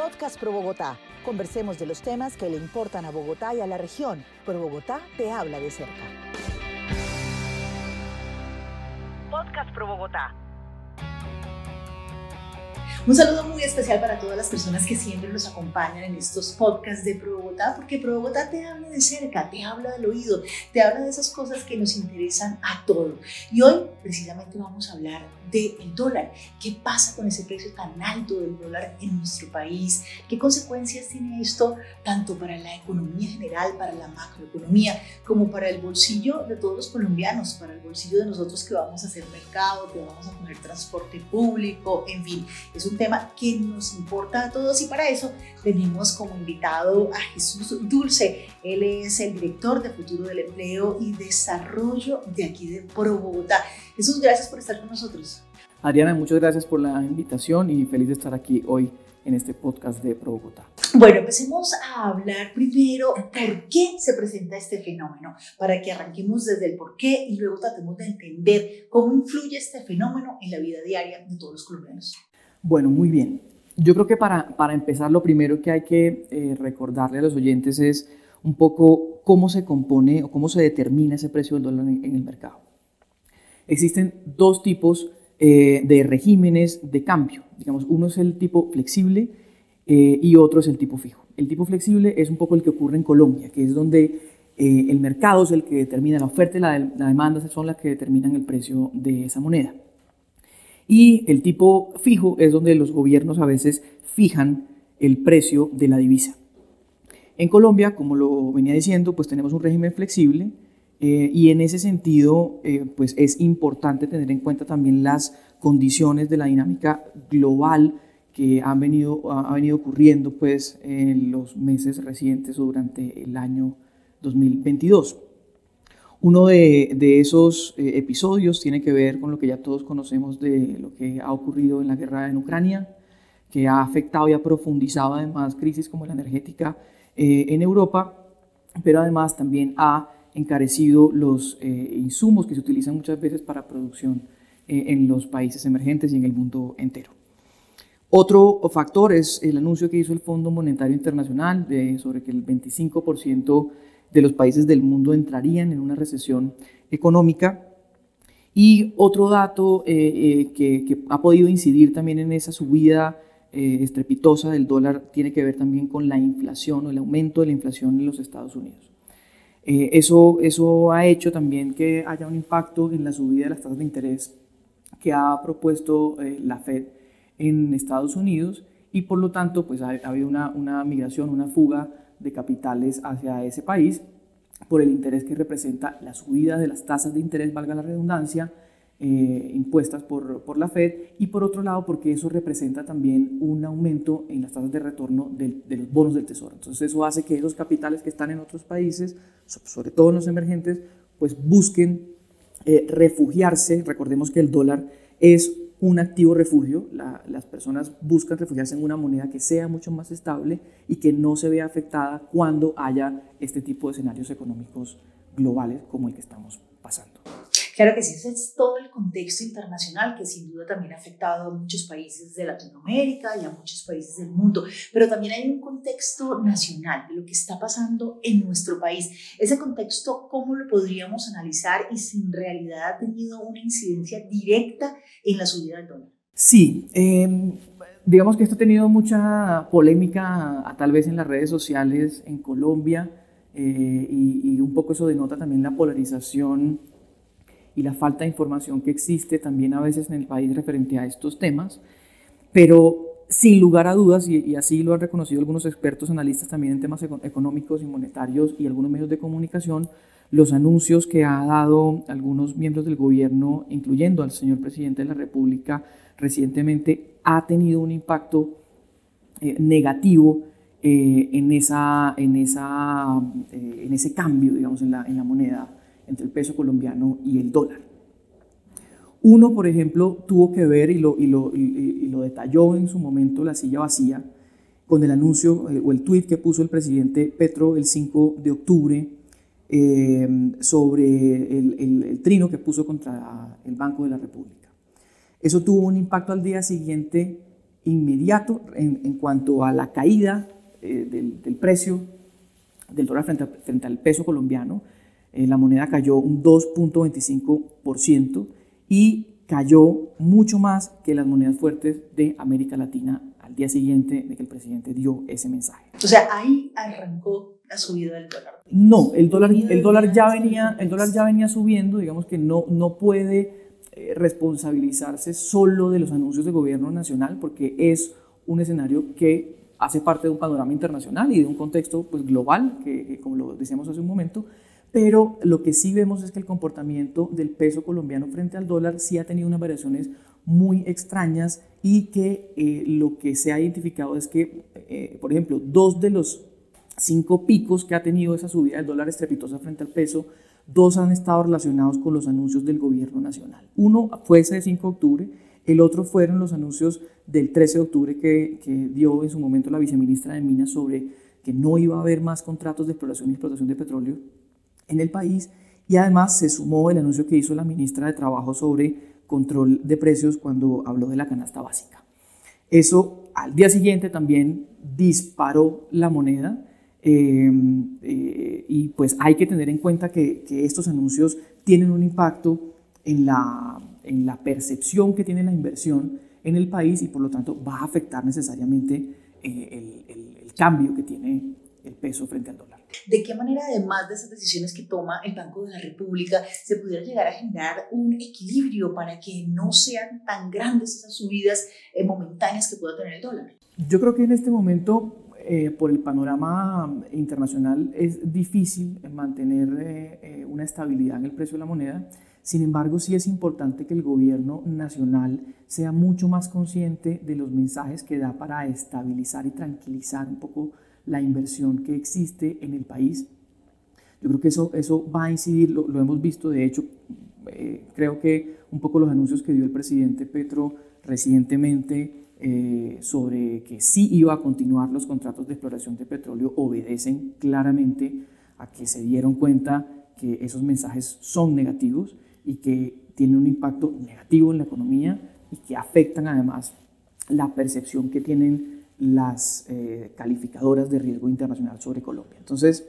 Podcast Pro Bogotá. Conversemos de los temas que le importan a Bogotá y a la región. Pro Bogotá te habla de cerca. Podcast Pro Bogotá. Un saludo muy especial para todas las personas que siempre nos acompañan en estos podcasts de Pro Bogotá, porque Pro Bogotá te habla de cerca, te habla del oído, te habla de esas cosas que nos interesan a todos. Y hoy precisamente vamos a hablar del dólar. ¿Qué pasa con ese precio tan alto del dólar en nuestro país? ¿Qué consecuencias tiene esto tanto para la economía general, para la macroeconomía, como para el bolsillo de todos los colombianos, para el bolsillo de nosotros que vamos a hacer mercado, que vamos a poner transporte público, en fin, es un tema que nos importa a todos y para eso tenemos como invitado a Jesús Dulce. Él es el director de Futuro del Empleo y Desarrollo de aquí de Pro Bogotá. Jesús, gracias por estar con nosotros. Adriana, muchas gracias por la invitación y feliz de estar aquí hoy en este podcast de Pro Bogotá. Bueno, empecemos a hablar primero por qué se presenta este fenómeno, para que arranquemos desde el por qué y luego tratemos de entender cómo influye este fenómeno en la vida diaria de todos los colombianos. Bueno, muy bien. Yo creo que para, para empezar, lo primero que hay que eh, recordarle a los oyentes es un poco cómo se compone o cómo se determina ese precio del dólar en, el mercado. Existen dos tipos eh, de regímenes de cambio. Digamos, uno es el tipo flexible eh, y otro es el tipo fijo. El tipo flexible es un poco el que ocurre en Colombia, que es donde el mercado es el que determina la oferta y la, la demanda son las que determinan el precio de esa moneda. Y el tipo fijo es donde los gobiernos a veces fijan el precio de la divisa. En Colombia, como lo venía diciendo, pues tenemos un régimen flexible eh, y en ese sentido, eh, pues es importante tener en cuenta también las condiciones de la dinámica global que han venido, ha venido ocurriendo pues en los meses recientes o durante el año 2022. Uno de, esos eh, episodios tiene que ver con lo que ya todos conocemos de lo que ha ocurrido en la guerra en Ucrania, que ha afectado y ha profundizado además crisis como la energética eh, en Europa, pero además también ha encarecido los eh, insumos que se utilizan muchas veces para producción en los países emergentes y en el mundo entero. Otro factor es el anuncio que hizo el Fondo Monetario Internacional sobre que el 25% de los países del mundo entrarían en una recesión económica. Y otro dato eh, eh, que, ha podido incidir también en esa subida eh, estrepitosa del dólar tiene que ver también con la inflación o el aumento de la inflación en los Estados Unidos. eso, eso ha hecho también que haya un impacto en la subida de las tasas de interés que ha propuesto la Fed en Estados Unidos y por lo tanto pues ha, ha habido una, una migración, una fuga de capitales hacia ese país por el interés que representa la subida de las tasas de interés, valga la redundancia, eh, impuestas por, por, la Fed y por otro lado porque eso representa también un aumento en las tasas de retorno de, los bonos del tesoro. Entonces eso hace que esos capitales que están en otros países, sobre todo en los emergentes, pues busquen eh, refugiarse. Recordemos que el dólar es un activo refugio. las personas buscan refugiarse en una moneda que sea mucho más estable y que no se vea afectada cuando haya este tipo de escenarios económicos globales como el que estamos pasando. Claro que sí, ese es todo el contexto internacional que sin duda también ha afectado a muchos países de Latinoamérica y a muchos países del mundo, pero también hay un contexto nacional de lo que está pasando en nuestro país. Ese contexto, ¿cómo lo podríamos analizar y si en realidad ha tenido una incidencia directa en la subida del dólar? Sí, em, digamos que esto ha tenido mucha polémica, tal vez en las redes sociales en Colombia, eh, y, y, un poco eso denota también la polarización y la falta de información que existe también a veces en el país referente a estos temas, pero sin lugar a dudas, y, así lo han reconocido algunos expertos analistas también en temas económicos y monetarios y algunos medios de comunicación, los anuncios que ha dado algunos miembros del gobierno, incluyendo al señor presidente de la República recientemente, ha tenido un impacto eh, negativo eh, en, esa, en, esa, eh, en ese cambio, digamos, en la, en la moneda entre el peso colombiano y el dólar. Uno, por ejemplo, tuvo que ver, y lo, detalló en su momento la silla vacía, con el anuncio eh, o el tuit que puso el presidente Petro el 5 de octubre eh, sobre el, trino que puso contra el Banco de la República. Eso tuvo un impacto al día siguiente inmediato en, cuanto a la caída eh, del, precio del dólar frente al peso colombiano. Eh, la moneda cayó un 2.25% y cayó mucho más que las monedas fuertes de América Latina al día siguiente de que el presidente dio ese mensaje. O sea, ahí arrancó la subida del dólar. No, el dólar, el dólar, ya, venía, el dólar ya venía subiendo, digamos que no, no puede eh, responsabilizarse solo de los anuncios de gobierno nacional porque es un escenario que hace parte de un panorama internacional y de un contexto pues, global, que como lo decíamos hace un momento, pero lo que sí vemos es que el comportamiento del peso colombiano frente al dólar sí ha tenido unas variaciones muy extrañas y que eh, lo que se ha identificado es que, eh, por ejemplo, dos de los cinco picos que ha tenido esa subida del dólar estrepitosa frente al peso, dos han estado relacionados con los anuncios del gobierno nacional. Uno fue ese de 5 de octubre, el otro fueron los anuncios del 13 de octubre que, que dio en su momento la viceministra de Minas sobre que no iba a haber más contratos de exploración y explotación de petróleo en el país y además se sumó el anuncio que hizo la ministra de Trabajo sobre control de precios cuando habló de la canasta básica. Eso al día siguiente también disparó la moneda eh, eh, y pues hay que tener en cuenta que, estos anuncios tienen un impacto en la, en la percepción que tiene la inversión en el país y por lo tanto va a afectar necesariamente eh, el, el cambio que tiene el peso frente al dólar. ¿De qué manera, además de esas decisiones que toma el Banco de la República, se pudiera llegar a generar un equilibrio para que no sean tan grandes esas subidas eh, momentáneas que pueda tener el dólar? Yo creo que en este momento, eh, por el panorama internacional, es difícil mantener eh, una estabilidad en el precio de la moneda. Sin embargo, sí es importante que el gobierno nacional sea mucho más consciente de los mensajes que da para estabilizar y tranquilizar un poco la inversión que existe en el país. Yo creo que eso, eso va a incidir, lo, hemos visto, de hecho, eh, creo que un poco los anuncios que dio el presidente Petro recientemente eh, sobre que sí iba a continuar los contratos de exploración de petróleo obedecen claramente a que se dieron cuenta que esos mensajes son negativos y que tienen un impacto negativo en la economía y que afectan además la percepción que tienen las eh, calificadoras de riesgo internacional sobre Colombia. Entonces,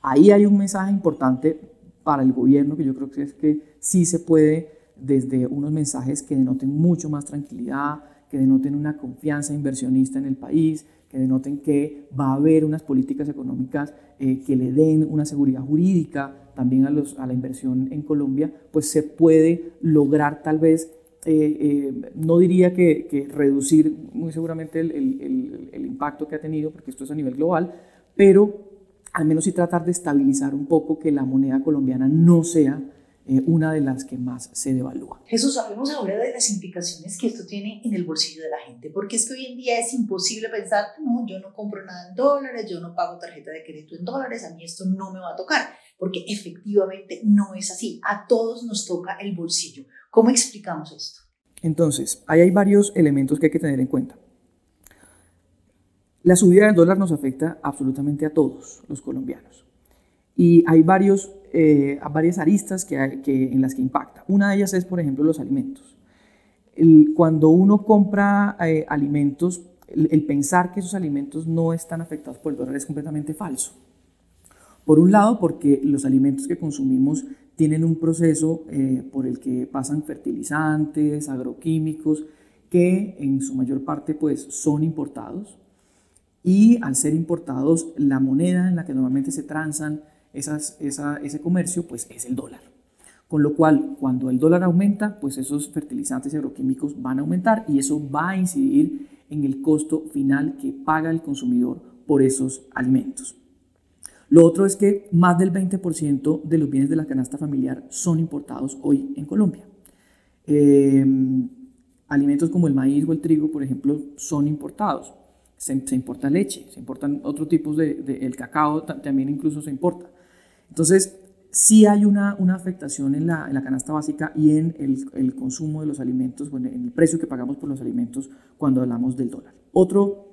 ahí hay un mensaje importante para el gobierno que yo creo que es que sí se puede desde unos mensajes que denoten mucho más tranquilidad, que denoten una confianza inversionista en el país, que denoten que va a haber unas políticas económicas eh, que le den una seguridad jurídica también a, a la inversión en Colombia, pues se puede lograr tal vez eh, eh, no diría que, reducir muy seguramente el, impacto que ha tenido, porque esto es a nivel global, pero al menos sí tratar de estabilizar un poco que la moneda colombiana no sea eh, una de las que más se devalúa. Jesús, hablemos ahora de las implicaciones que esto tiene en el bolsillo de la gente, porque es que hoy en día es imposible pensar, no, yo no compro nada en dólares, yo no pago tarjeta de crédito en dólares, a mí esto no me va a tocar, porque efectivamente no es así, a todos nos toca el bolsillo. ¿Cómo explicamos esto? Entonces, ahí hay varios elementos que hay que tener en cuenta. La subida del dólar nos afecta absolutamente a todos los colombianos. Y hay varios, eh, varias aristas que, en las que impacta. Una de ellas es, por ejemplo, los alimentos. cuando uno compra eh, alimentos, el, pensar que esos alimentos no están afectados por el dólar es completamente falso. Por un lado, porque los alimentos que consumimos tienen un proceso eh, por el que pasan fertilizantes, agroquímicos, que en su mayor parte pues, son importados. Y al ser importados, la moneda en la que normalmente se transan esas, ese comercio pues, es el dólar. Con lo cual, cuando el dólar aumenta, pues esos fertilizantes agroquímicos van a aumentar y eso va a incidir en el costo final que paga el consumidor por esos alimentos. Lo otro es que más del 20% de los bienes de la canasta familiar son importados hoy en Colombia. Em, alimentos como el maíz o el trigo, por ejemplo, son importados. Se, importa leche, se importan otros tipos de, el cacao también incluso se importa. Entonces, sí hay una, una afectación en la, en la, canasta básica y en el, el, consumo de los alimentos, bueno, en el precio que pagamos por los alimentos cuando hablamos del dólar. Otro,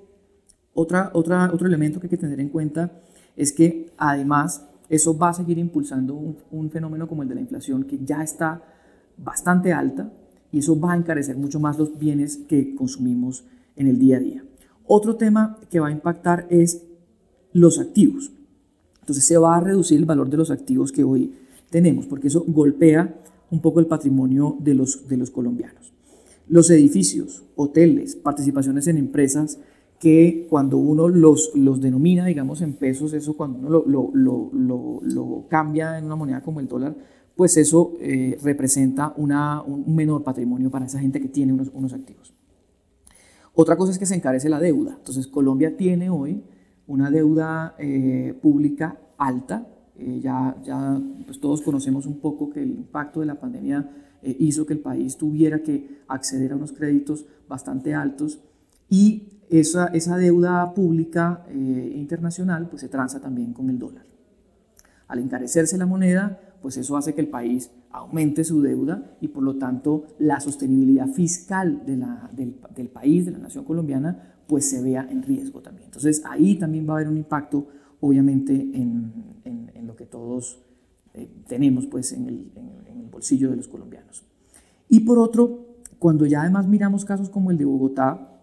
otra, otra, otro elemento que hay que tener en cuenta es que además eso va a seguir impulsando un, fenómeno como el de la inflación que ya está bastante alta y eso va a encarecer mucho más los bienes que consumimos en el día a día. Otro tema que va a impactar es los activos. Entonces se va a reducir el valor de los activos que hoy tenemos, porque eso golpea un poco el patrimonio de los, de los colombianos. Los edificios, hoteles, participaciones en empresas que cuando uno los, los denomina, digamos, en pesos, eso cuando uno lo, lo, lo, lo cambia en una moneda como el dólar, pues eso eh, representa una, un menor patrimonio para esa gente que tiene unos, unos activos. Otra cosa es que se encarece la deuda. Entonces Colombia tiene hoy una deuda eh, pública alta. Eh, ya ya pues todos conocemos un poco que el impacto de la pandemia hizo que el país tuviera que acceder a unos créditos bastante altos y esa, esa deuda pública eh, internacional pues se transa también con el dólar. Al encarecerse la moneda, pues eso hace que el país aumente su deuda y por lo tanto la sostenibilidad fiscal de la, del, del, país, de la nación colombiana, pues se vea en riesgo también. Entonces ahí también va a haber un impacto obviamente en, en, en lo que todos eh, tenemos pues en el, en el bolsillo de los colombianos. Y por otro, cuando ya además miramos casos como el de Bogotá,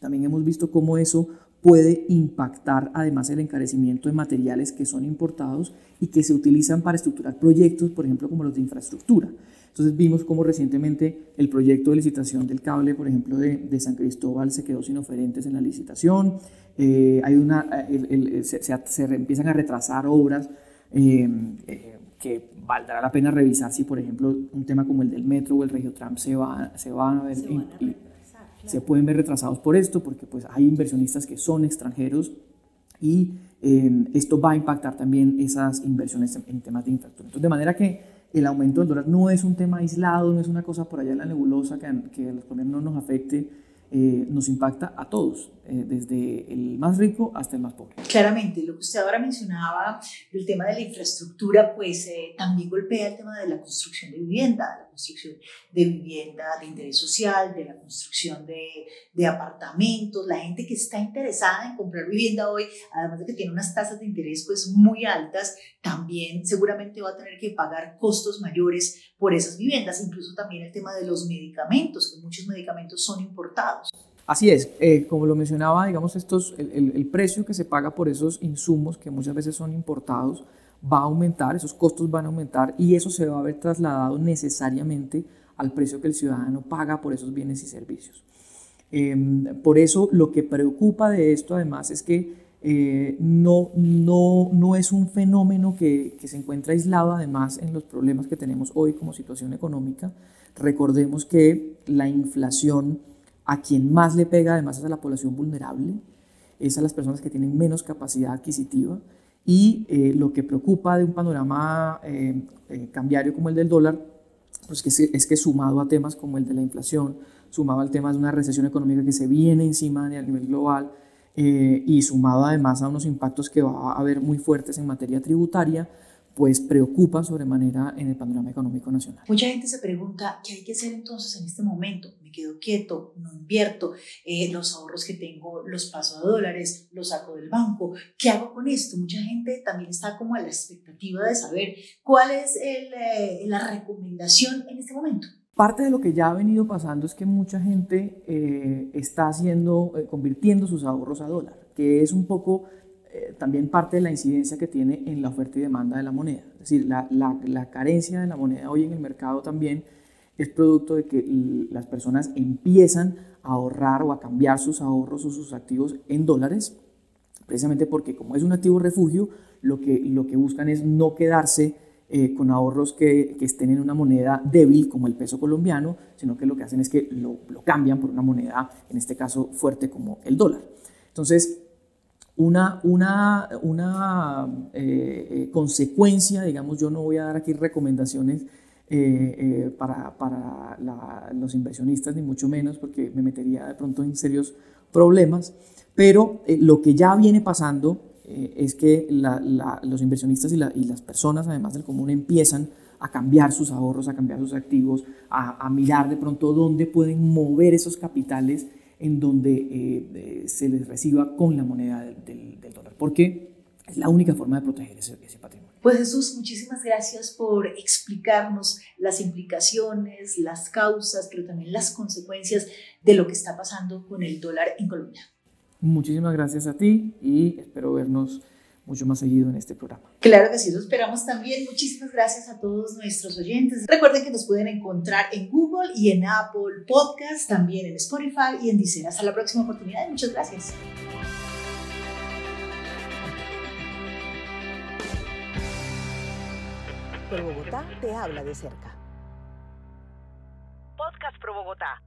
también hemos visto cómo eso puede impactar además el encarecimiento de materiales que son importados y que se utilizan para estructurar proyectos, por ejemplo, como los de infraestructura. Entonces vimos cómo recientemente el proyecto de licitación del cable, por ejemplo, de, de San Cristóbal se quedó sin oferentes en la licitación, eh, hay una, el, el, se, se, se, empiezan a retrasar obras eh, eh, que valdrá la pena revisar si, por ejemplo, un tema como el del metro o el regiotram se, va, se van a ver... Se pueden ver retrasados por esto, porque pues hay inversionistas que son extranjeros y eh, esto va a impactar también esas inversiones en, en, temas de infraestructura. Entonces, de manera que el aumento del dólar no es un tema aislado, no es una cosa por allá en la nebulosa que, que a los colombianos no nos afecte, eh, nos impacta a todos, eh, desde el más rico hasta el más pobre. Claramente, lo que usted ahora mencionaba del tema de la infraestructura, pues eh, también golpea el tema de la construcción de vivienda, la construcción de vivienda de interés social, de la construcción de, de apartamentos, la gente que está interesada en comprar vivienda hoy, además de que tiene unas tasas de interés pues muy altas, también seguramente va a tener que pagar costos mayores por esas viviendas, incluso también el tema de los medicamentos, que muchos medicamentos son importados. Así es, eh, como lo mencionaba, digamos, estos, el, precio que se paga por esos insumos que muchas veces son importados va a aumentar, esos costos van a aumentar y eso se va a ver trasladado necesariamente al precio que el ciudadano paga por esos bienes y servicios. Eh, por eso lo que preocupa de esto además es que eh, no, no, no es un fenómeno que, se encuentra aislado además en los problemas que tenemos hoy como situación económica. Recordemos que la inflación a quien más le pega además es a la población vulnerable, es a las personas que tienen menos capacidad adquisitiva y eh, lo que preocupa de un panorama eh, eh, cambiario como el del dólar pues que es, es, que sumado a temas como el de la inflación, sumado al tema de una recesión económica que se viene encima a nivel global y sumado además a unos impactos que va a haber muy fuertes en materia tributaria, pues preocupa sobremanera en el panorama económico nacional. Mucha gente se pregunta, ¿qué hay que hacer entonces en este momento? ¿Me quedo quieto? ¿No invierto? Eh, ¿Los ahorros que tengo los paso a dólares? ¿Los saco del banco? ¿Qué hago con esto? Mucha gente también está como a la expectativa de saber cuál es el, eh, la recomendación en este momento. Parte de lo que ya ha venido pasando es que mucha gente eh, está haciendo, eh, convirtiendo sus ahorros a dólar, que es un poco eh, también parte de la incidencia que tiene en la oferta y demanda de la moneda. Es decir, la, la, la, carencia de la moneda hoy en el mercado también es producto de que las personas empiezan a ahorrar o a cambiar sus ahorros o sus activos en dólares, precisamente porque como es un activo refugio, lo que, lo que buscan es no quedarse eh, con ahorros que, que, estén en una moneda débil como el peso colombiano, sino que lo que hacen es que lo, lo cambian por una moneda, en este caso fuerte como el dólar. Entonces, una, una, una eh, eh, consecuencia, digamos, yo no voy a dar aquí recomendaciones eh, para, para los inversionistas, ni mucho menos, porque me metería de pronto en serios problemas, pero lo que ya viene pasando es que los inversionistas y, las personas, además del común, empiezan a cambiar sus ahorros, a cambiar sus activos, a mirar de pronto dónde pueden mover esos capitales en donde eh, eh, se les reciba con la moneda del, del, del, dólar, porque es la única forma de proteger ese, ese patrimonio. Pues Jesús, muchísimas gracias por explicarnos las implicaciones, las causas, pero también las consecuencias de lo que está pasando con el dólar en Colombia. Muchísimas gracias a ti y espero vernos mucho más seguido en este programa. Claro que sí, lo esperamos también. Muchísimas gracias a todos nuestros oyentes. Recuerden que nos pueden encontrar en Google y en Apple Podcast, también en Spotify y en Deezer. Hasta la próxima oportunidad y muchas gracias. Pro Bogotá te habla de cerca. Podcast Pro Bogotá.